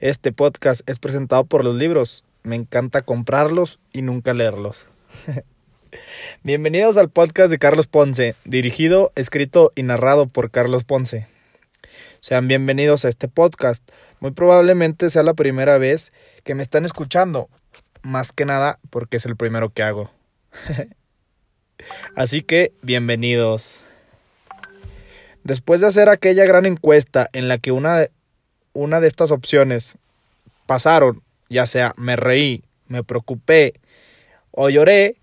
Este podcast es presentado por los libros. Me encanta comprarlos y nunca leerlos. Bienvenidos al podcast de Carlos Ponce, dirigido, escrito y narrado por Carlos Ponce. Sean bienvenidos a este podcast. Muy probablemente sea la primera vez que me están escuchando, más que nada porque es el primero que hago. Así que, bienvenidos. Después de hacer aquella gran encuesta en la que una una de estas opciones pasaron, ya sea me reí, me preocupé o lloré,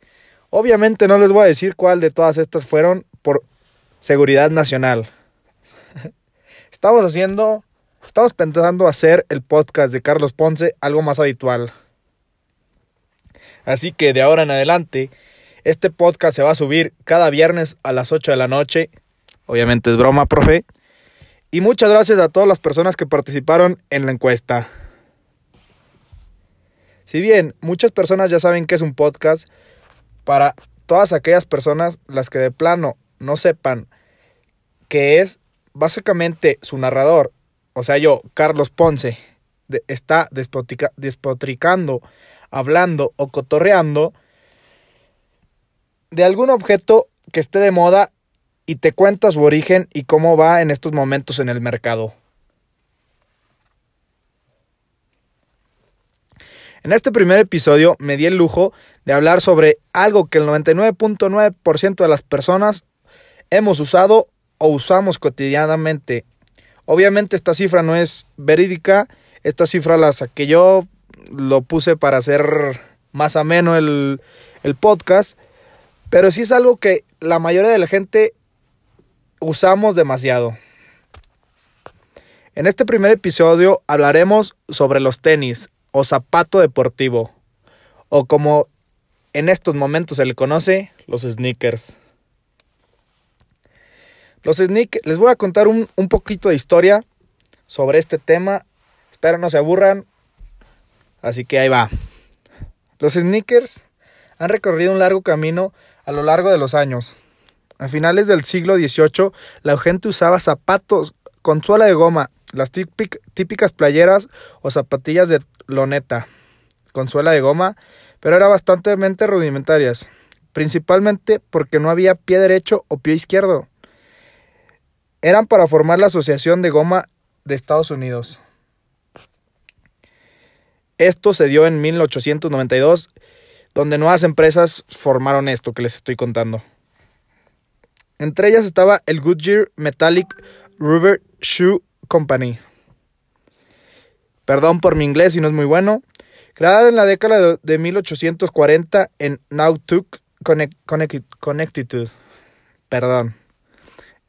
obviamente no les voy a decir cuál de todas estas fueron por seguridad nacional. Estamos haciendo, estamos pensando hacer el podcast de Carlos Ponce algo más habitual. Así que de ahora en adelante, este podcast se va a subir cada viernes a las 8 de la noche. Obviamente es broma, profe. Y muchas gracias a todas las personas que participaron en la encuesta. Si bien muchas personas ya saben que es un podcast, para todas aquellas personas las que de plano no sepan que es básicamente su narrador, o sea yo, Carlos Ponce, está despotricando, hablando o cotorreando de algún objeto que esté de moda y te cuenta su origen y cómo va en estos momentos en el mercado. En este primer episodio me di el lujo de hablar sobre algo que el 99.9% de las personas hemos usado o usamos cotidianamente. Obviamente esta cifra no es verídica, esta cifra la saqué yo, lo puse para hacer más ameno el, el podcast, pero sí es algo que la mayoría de la gente usamos demasiado. En este primer episodio hablaremos sobre los tenis o zapato deportivo, o como en estos momentos se le conoce, los sneakers. Los sneakers, les voy a contar un, un poquito de historia sobre este tema. Espero no se aburran. Así que ahí va. Los sneakers han recorrido un largo camino a lo largo de los años. A finales del siglo XVIII, la gente usaba zapatos con suela de goma, las típicas playeras o zapatillas de loneta con suela de goma, pero eran bastante rudimentarias, principalmente porque no había pie derecho o pie izquierdo. Eran para formar la Asociación de Goma de Estados Unidos. Esto se dio en 1892, donde nuevas empresas formaron esto que les estoy contando. Entre ellas estaba el Goodyear Metallic Rubber Shoe Company. Perdón por mi inglés si no es muy bueno. Creada en la década de 1840 en Nautuk, Connecticut. Perdón.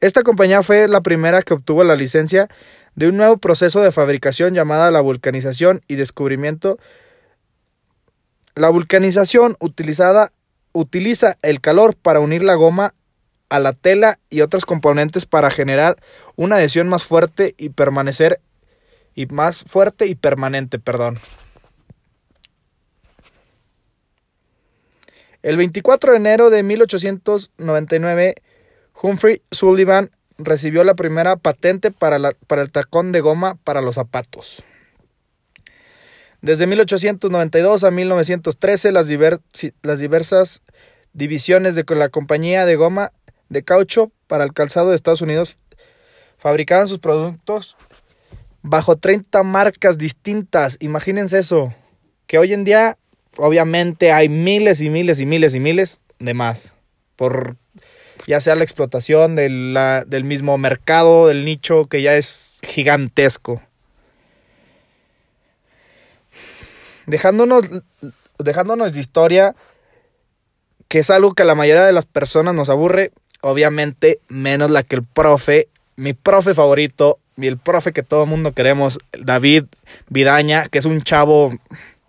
Esta compañía fue la primera que obtuvo la licencia de un nuevo proceso de fabricación llamada la vulcanización y descubrimiento. La vulcanización utilizada utiliza el calor para unir la goma a la tela y otros componentes para generar una adhesión más fuerte y permanecer y más fuerte y permanente, perdón. El 24 de enero de 1899, Humphrey Sullivan recibió la primera patente para, la, para el tacón de goma para los zapatos. Desde 1892 a 1913, las, las diversas divisiones de la compañía de goma de caucho para el calzado de Estados Unidos fabricaban sus productos bajo 30 marcas distintas. Imagínense eso. Que hoy en día, obviamente, hay miles y miles y miles y miles de más. Por ya sea la explotación del mismo mercado, del nicho, que ya es gigantesco. Dejándonos, dejándonos de historia, que es algo que a la mayoría de las personas nos aburre, obviamente menos la que el profe, mi profe favorito, y el profe que todo el mundo queremos, David Vidaña, que es un chavo,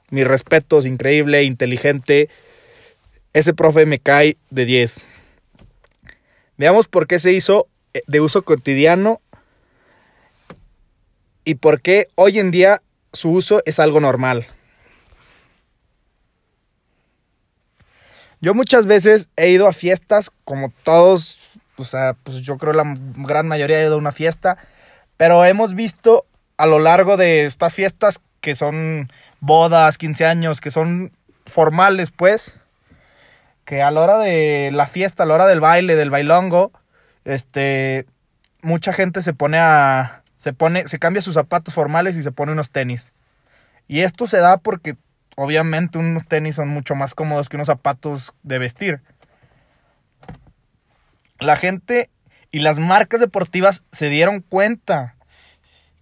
mis respetos, increíble, inteligente. Ese profe me cae de 10. Veamos por qué se hizo eh, de uso cotidiano y por qué hoy en día su uso es algo normal. Yo muchas veces he ido a fiestas, como todos, o sea, pues yo creo la gran mayoría ha ido a una fiesta, pero hemos visto a lo largo de estas fiestas que son bodas, 15 años, que son formales, pues, que a la hora de la fiesta, a la hora del baile, del bailongo, este, mucha gente se pone a, se pone, se cambia sus zapatos formales y se pone unos tenis. Y esto se da porque obviamente unos tenis son mucho más cómodos que unos zapatos de vestir. La gente y las marcas deportivas se dieron cuenta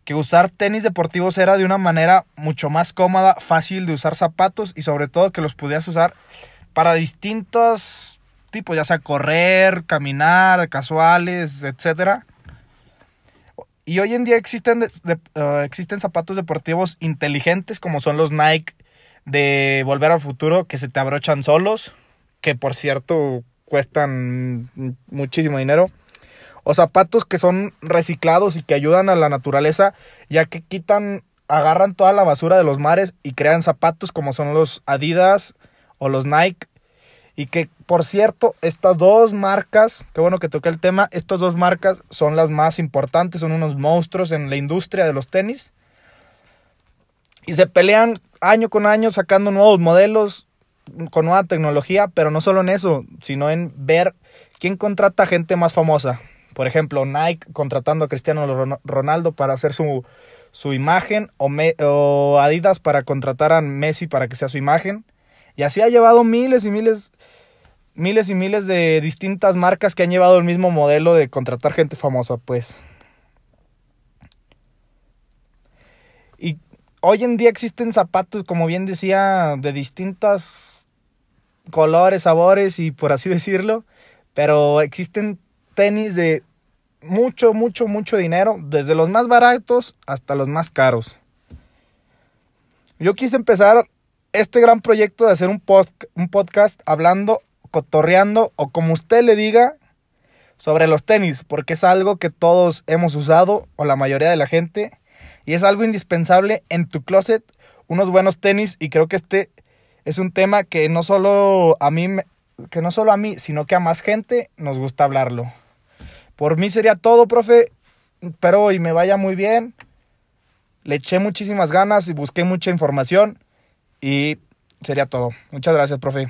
que usar tenis deportivos era de una manera mucho más cómoda, fácil de usar zapatos y sobre todo que los podías usar para distintos tipos, ya sea correr, caminar, casuales, etc. Y hoy en día existen, uh, existen zapatos deportivos inteligentes como son los Nike de Volver al Futuro que se te abrochan solos, que por cierto cuestan muchísimo dinero o zapatos que son reciclados y que ayudan a la naturaleza, ya que quitan, agarran toda la basura de los mares y crean zapatos como son los Adidas o los Nike. Y que, por cierto, estas dos marcas, qué bueno que toqué el tema, estas dos marcas son las más importantes, son unos monstruos en la industria de los tenis. Y se pelean año con año sacando nuevos modelos con nueva tecnología, pero no solo en eso, sino en ver quién contrata gente más famosa. Por ejemplo, Nike contratando a Cristiano Ronaldo para hacer su, su imagen o, Adidas para contratar a Messi para que sea su imagen. Y así ha llevado miles y miles, miles y miles de distintas marcas que han llevado el mismo modelo de contratar gente famosa, pues. Y hoy en día existen zapatos, como bien decía, de distintos colores, sabores y por así decirlo. Pero existen tenis de mucho, mucho, mucho dinero, desde los más baratos hasta los más caros. Yo quise empezar este gran proyecto de hacer un, post, un podcast hablando, cotorreando o como usted le diga sobre los tenis, porque es algo que todos hemos usado o la mayoría de la gente y es algo indispensable en tu closet, unos buenos tenis y creo que este es un tema que no solo a mí que no solo a mí, sino que a más gente nos gusta hablarlo. Por mí sería todo, profe. Espero hoy me vaya muy bien. Le eché muchísimas ganas y busqué mucha información. Y sería todo. Muchas gracias, profe.